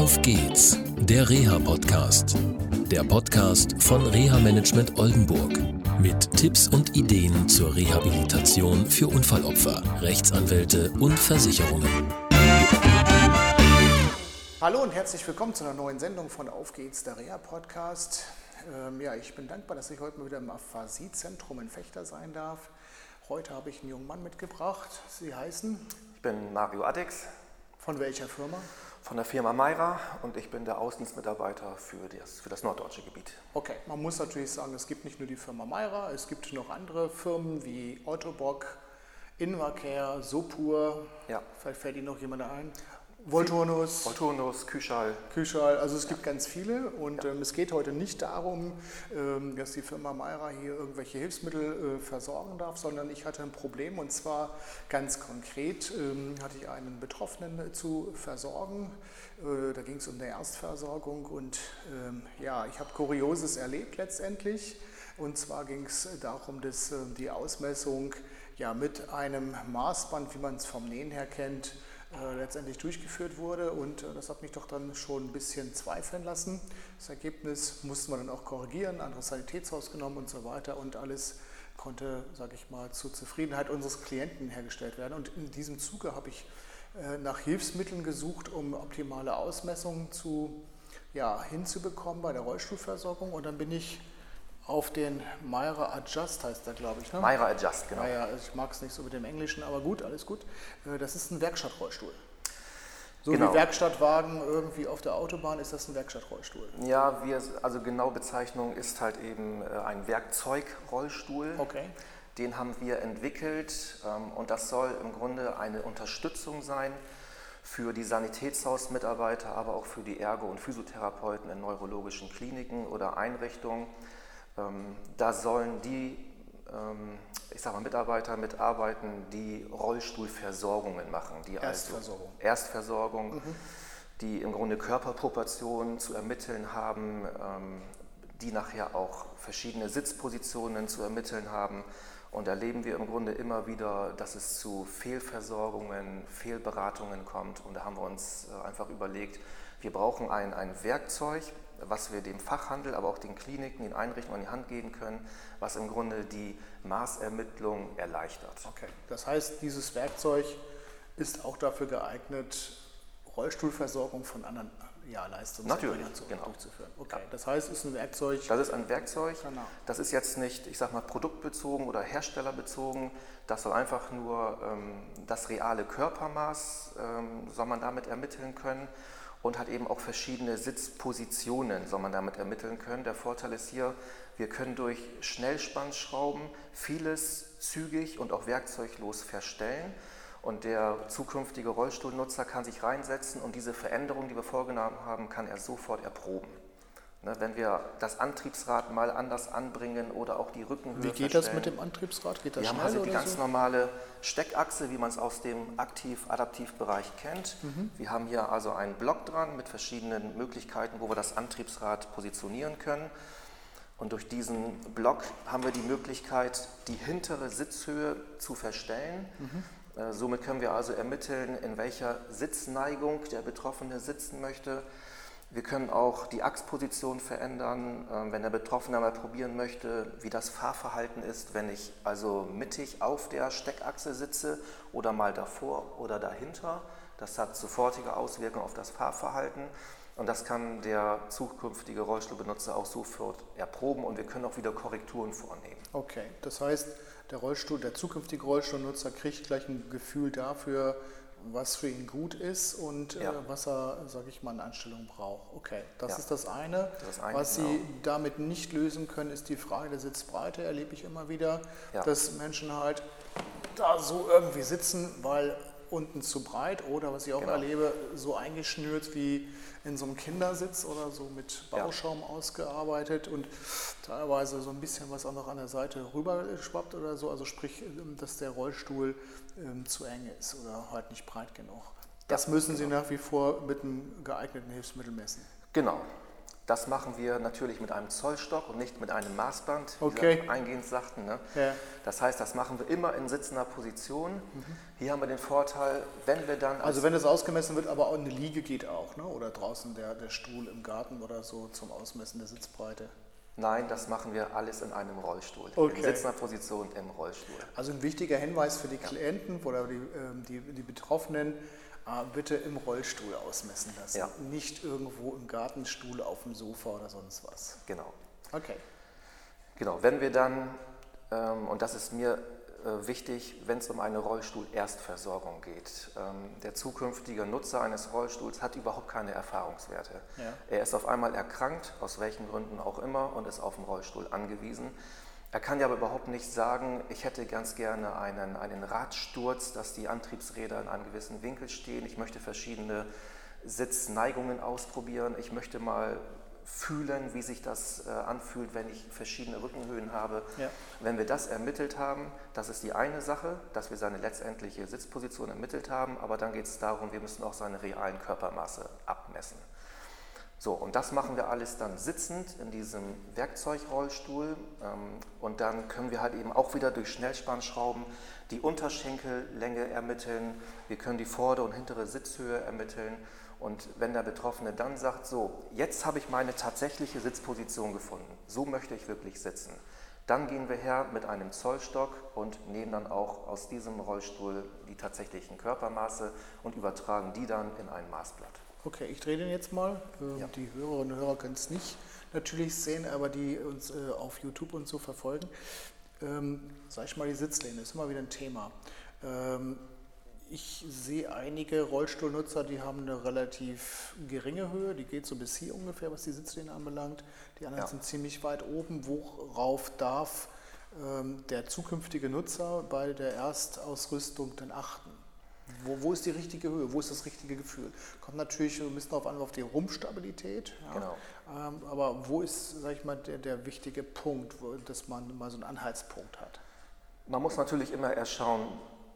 Auf geht's, der Reha-Podcast. Der Podcast von Reha-Management Oldenburg. Mit Tipps und Ideen zur Rehabilitation für Unfallopfer, Rechtsanwälte und Versicherungen. Hallo und herzlich willkommen zu einer neuen Sendung von Auf geht's, der Reha-Podcast. Ähm, ja, ich bin dankbar, dass ich heute mal wieder im Aphasie-Zentrum in Fechter sein darf. Heute habe ich einen jungen Mann mitgebracht. Sie heißen? Ich bin Mario Addix. Von welcher Firma? Von der Firma Meira und ich bin der Außendienstmitarbeiter für das, für das norddeutsche Gebiet. Okay, man muss natürlich sagen, es gibt nicht nur die Firma Meira, es gibt noch andere Firmen wie Autobock, Invacare, Sopur. Ja. Vielleicht fällt Ihnen noch jemand ein. Volturnus. Volturnus, Küschal. Küschal, also es gibt ganz viele und ja. ähm, es geht heute nicht darum, ähm, dass die Firma Meira hier irgendwelche Hilfsmittel äh, versorgen darf, sondern ich hatte ein Problem und zwar ganz konkret ähm, hatte ich einen Betroffenen äh, zu versorgen. Äh, da ging es um eine Erstversorgung und ähm, ja, ich habe Kurioses erlebt letztendlich. Und zwar ging es darum, dass äh, die Ausmessung ja, mit einem Maßband, wie man es vom Nähen her kennt, äh, letztendlich durchgeführt wurde. Und äh, das hat mich doch dann schon ein bisschen zweifeln lassen. Das Ergebnis musste man dann auch korrigieren, anderes Sanitätshaus genommen und so weiter. Und alles konnte, sage ich mal, zur Zufriedenheit unseres Klienten hergestellt werden. Und in diesem Zuge habe ich äh, nach Hilfsmitteln gesucht, um optimale Ausmessungen zu, ja, hinzubekommen bei der Rollstuhlversorgung. Und dann bin ich auf den Myra Adjust heißt der, glaube ich. Ne? Myra Adjust, genau. Naja, also ich mag es nicht so mit dem Englischen, aber gut, alles gut. Äh, das ist ein Werkstattrollstuhl. So genau. wie Werkstattwagen irgendwie auf der Autobahn ist das ein Werkstattrollstuhl. Ja, wir, also genau Bezeichnung ist halt eben äh, ein Werkzeugrollstuhl. Okay. Den haben wir entwickelt ähm, und das soll im Grunde eine Unterstützung sein für die Sanitätshausmitarbeiter, aber auch für die Ergo- und Physiotherapeuten in neurologischen Kliniken oder Einrichtungen da sollen die, ähm, ich sag mal, Mitarbeiter mitarbeiten, die Rollstuhlversorgungen machen. Die also Erstversorgung. Also Erstversorgung, mhm. die im Grunde Körperproportionen zu ermitteln haben, ähm, die nachher auch verschiedene Sitzpositionen zu ermitteln haben. Und erleben wir im Grunde immer wieder, dass es zu Fehlversorgungen, Fehlberatungen kommt. Und da haben wir uns äh, einfach überlegt, wir brauchen ein, ein Werkzeug, was wir dem Fachhandel, aber auch den Kliniken, den Einrichtungen an die Hand geben können, was im Grunde die Maßermittlung erleichtert. Okay, das heißt, dieses Werkzeug ist auch dafür geeignet, Rollstuhlversorgung von anderen ja, Leistungserbringern zu, genau. durchzuführen. Okay, ja. das heißt, es ist ein Werkzeug. Das ist ein Werkzeug. Genau. Das ist jetzt nicht, ich sag mal, produktbezogen oder herstellerbezogen. Das soll einfach nur ähm, das reale Körpermaß, ähm, soll man damit ermitteln können und hat eben auch verschiedene Sitzpositionen, soll man damit ermitteln können. Der Vorteil ist hier, wir können durch Schnellspannschrauben vieles zügig und auch werkzeuglos verstellen. Und der zukünftige Rollstuhlnutzer kann sich reinsetzen und diese Veränderung, die wir vorgenommen haben, kann er sofort erproben. Ne, wenn wir das Antriebsrad mal anders anbringen oder auch die Rückenhöhe Wie geht das mit dem Antriebsrad? Geht das wir haben also die ganz so? normale Steckachse, wie man es aus dem Aktiv-Adaptiv-Bereich kennt. Mhm. Wir haben hier also einen Block dran mit verschiedenen Möglichkeiten, wo wir das Antriebsrad positionieren können. Und durch diesen Block haben wir die Möglichkeit, die hintere Sitzhöhe zu verstellen. Mhm. Äh, somit können wir also ermitteln, in welcher Sitzneigung der Betroffene sitzen möchte wir können auch die Achsposition verändern, ähm, wenn der Betroffene mal probieren möchte, wie das Fahrverhalten ist, wenn ich also mittig auf der Steckachse sitze oder mal davor oder dahinter. Das hat sofortige Auswirkungen auf das Fahrverhalten und das kann der zukünftige Rollstuhlbenutzer auch sofort erproben und wir können auch wieder Korrekturen vornehmen. Okay, das heißt, der, Rollstuhl, der zukünftige Rollstuhlnutzer kriegt gleich ein Gefühl dafür, was für ihn gut ist und äh, ja. äh, was er, sage ich mal, in Einstellung braucht. Okay, das ja. ist das eine. Das eine was genau. Sie damit nicht lösen können, ist die Frage der Sitzbreite. Erlebe ich immer wieder, ja. dass Menschen halt da so irgendwie sitzen, weil unten zu breit oder was ich auch genau. erlebe, so eingeschnürt wie in so einem Kindersitz oder so mit Bauschaum ja. ausgearbeitet und teilweise so ein bisschen was auch noch an der Seite rüber schwappt oder so, also sprich, dass der Rollstuhl ähm, zu eng ist oder halt nicht breit genug. Das müssen genau. Sie nach wie vor mit einem geeigneten Hilfsmittel messen. Genau. Das machen wir natürlich mit einem Zollstock und nicht mit einem Maßband, wie Okay. Sie eingehend sagten. Ne? Ja. Das heißt, das machen wir immer in sitzender Position. Hier haben wir den Vorteil, wenn wir dann als Also wenn das ausgemessen wird, aber auch eine Liege geht auch, ne? oder draußen der, der Stuhl im Garten oder so zum Ausmessen der Sitzbreite. Nein, das machen wir alles in einem Rollstuhl. Okay. In sitzender Position im Rollstuhl. Also ein wichtiger Hinweis für die Klienten oder die, ähm, die, die Betroffenen, bitte im Rollstuhl ausmessen lassen. Ja. Nicht irgendwo im Gartenstuhl, auf dem Sofa oder sonst was. Genau. Okay. Genau, wenn wir dann, ähm, und das ist mir äh, wichtig, wenn es um eine Rollstuhl-Erstversorgung geht. Ähm, der zukünftige Nutzer eines Rollstuhls hat überhaupt keine Erfahrungswerte. Ja. Er ist auf einmal erkrankt, aus welchen Gründen auch immer, und ist auf den Rollstuhl angewiesen. Er kann ja aber überhaupt nicht sagen, ich hätte ganz gerne einen, einen Radsturz, dass die Antriebsräder in einem gewissen Winkel stehen. Ich möchte verschiedene Sitzneigungen ausprobieren. Ich möchte mal fühlen, wie sich das äh, anfühlt, wenn ich verschiedene Rückenhöhen habe. Ja. Wenn wir das ermittelt haben, das ist die eine Sache, dass wir seine letztendliche Sitzposition ermittelt haben, aber dann geht es darum, wir müssen auch seine realen Körpermaße abmessen. So, und das machen wir alles dann sitzend in diesem Werkzeugrollstuhl. Ähm, und dann können wir halt eben auch wieder durch Schnellspannschrauben die Unterschenkellänge ermitteln. Wir können die vordere und hintere Sitzhöhe ermitteln. Und wenn der Betroffene dann sagt, so, jetzt habe ich meine tatsächliche Sitzposition gefunden, so möchte ich wirklich sitzen, dann gehen wir her mit einem Zollstock und nehmen dann auch aus diesem Rollstuhl die tatsächlichen Körpermaße und übertragen die dann in ein Maßblatt. Okay, ich drehe den jetzt mal. Ähm, Ja. Die Hörerinnen und Hörer können es nicht natürlich sehen, aber die uns äh, auf YouTube und so verfolgen. Ähm, sag ich mal, die Sitzlehne ist immer wieder ein Thema. Ähm, ich sehe einige Rollstuhlnutzer, die haben eine relativ geringe Höhe, die geht so bis hier ungefähr, was die Sitzlehne anbelangt. Die anderen Ja. sind ziemlich weit oben. Worauf darf ähm, der zukünftige Nutzer bei der Erstausrüstung denn achten? Wo, wo ist die richtige Höhe? Wo ist das richtige Gefühl? Kommt natürlich ein bisschen darauf an, auf die Rumpfstabilität. Ja. Genau. Ähm, aber wo ist, sag ich mal, der, der wichtige Punkt, wo, dass man mal so einen Anhaltspunkt hat? Man muss natürlich immer erst schauen,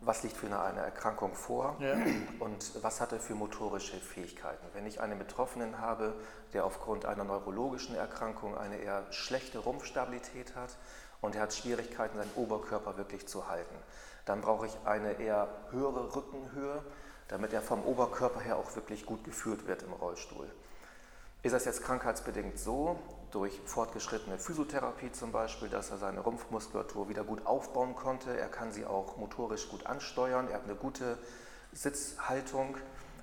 was liegt für eine, eine Erkrankung vor Ja. und was hat er für motorische Fähigkeiten. Wenn ich einen Betroffenen habe, der aufgrund einer neurologischen Erkrankung eine eher schlechte Rumpfstabilität hat und er hat Schwierigkeiten, seinen Oberkörper wirklich zu halten, dann brauche ich eine eher höhere Rückenhöhe, damit er vom Oberkörper her auch wirklich gut geführt wird im Rollstuhl. Ist das jetzt krankheitsbedingt so, durch fortgeschrittene Physiotherapie zum Beispiel, dass er seine Rumpfmuskulatur wieder gut aufbauen konnte, er kann sie auch motorisch gut ansteuern, er hat eine gute Sitzhaltung,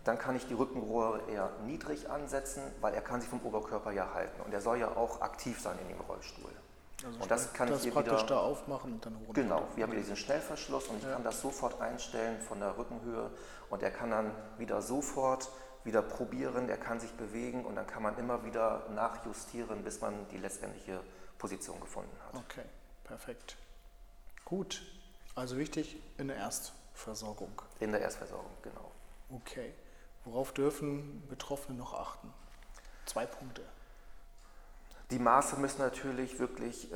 dann kann ich die Rückenrohre eher niedrig ansetzen, weil er kann sie vom Oberkörper ja halten und er soll ja auch aktiv sein in dem Rollstuhl. Und das kann ich das hier praktisch wieder da aufmachen und dann hoch. Genau, wir haben hier diesen Schnellverschluss und ich kann das sofort einstellen von der Rückenhöhe und er kann dann wieder sofort wieder probieren, er kann sich bewegen und dann kann man immer wieder nachjustieren, bis man die letztendliche Position gefunden hat. Okay, perfekt. Gut. Also wichtig in der Erstversorgung. In der Erstversorgung, genau. Okay. Worauf dürfen Betroffene noch achten? Zwei Punkte. Die Maße müssen natürlich wirklich äh,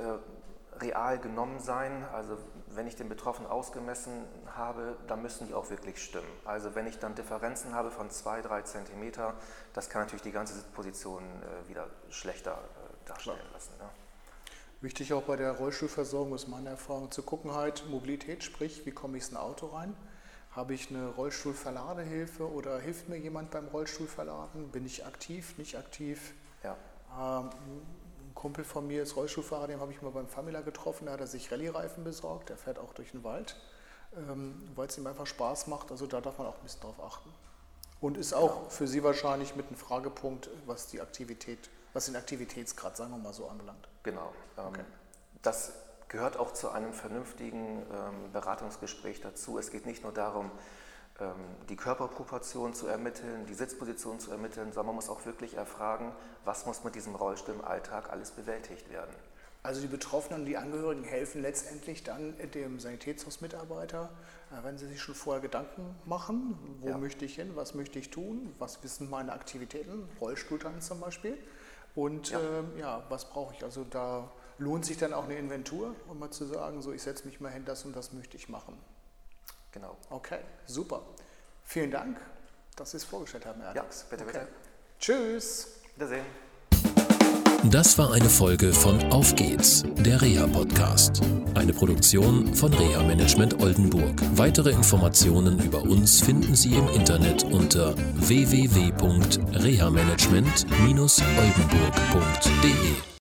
real genommen sein. Also wenn ich den Betroffenen ausgemessen habe, dann müssen die auch wirklich stimmen. Also wenn ich dann Differenzen habe von zwei, drei Zentimeter, das kann natürlich die ganze Position äh, wieder schlechter äh, darstellen Klar. lassen. Ne? Wichtig auch bei der Rollstuhlversorgung ist meine Erfahrung zu gucken halt Mobilität, sprich wie komme ich ins Auto rein? Habe ich eine Rollstuhlverladehilfe oder hilft mir jemand beim Rollstuhlverladen? Bin ich aktiv, nicht aktiv? Ja. Ähm, ein Kumpel von mir ist Rollstuhlfahrer, den habe ich mal beim Famila getroffen, da hat er sich Rallye-Reifen besorgt, der fährt auch durch den Wald, ähm, weil es ihm einfach Spaß macht, also da darf man auch ein bisschen drauf achten. Und ist auch für Sie wahrscheinlich mit einem Fragepunkt, was die Aktivität, was den Aktivitätsgrad, sagen wir mal so, anbelangt. Genau. Ähm, Okay. Das gehört auch zu einem vernünftigen ähm, Beratungsgespräch dazu. Es geht nicht nur darum, die Körperproportion zu ermitteln, die Sitzposition zu ermitteln, sondern man muss auch wirklich erfragen, was muss mit diesem Rollstuhl im Alltag alles bewältigt werden. Also die Betroffenen und die Angehörigen helfen letztendlich dann dem Sanitätshausmitarbeiter, äh, wenn sie sich schon vorher Gedanken machen, wo Ja. möchte ich hin, was möchte ich tun, was sind meine Aktivitäten, Rollstuhltanz zum Beispiel und Ja. ähm, ja, was brauche ich. Also da lohnt sich dann auch eine Inventur, um mal zu sagen, so ich setze mich mal hin, das und das möchte ich machen. Genau. Okay, super. Vielen Dank, dass Sie es vorgestellt haben, Herr Ja, Alex. bitte, okay. bitte. Tschüss. Wiedersehen. Das war eine Folge von Auf geht's, der Reha-Podcast. Eine Produktion von Reha Management Oldenburg. Weitere Informationen über uns finden Sie im Internet unter www.rehamanagement-oldenburg.de.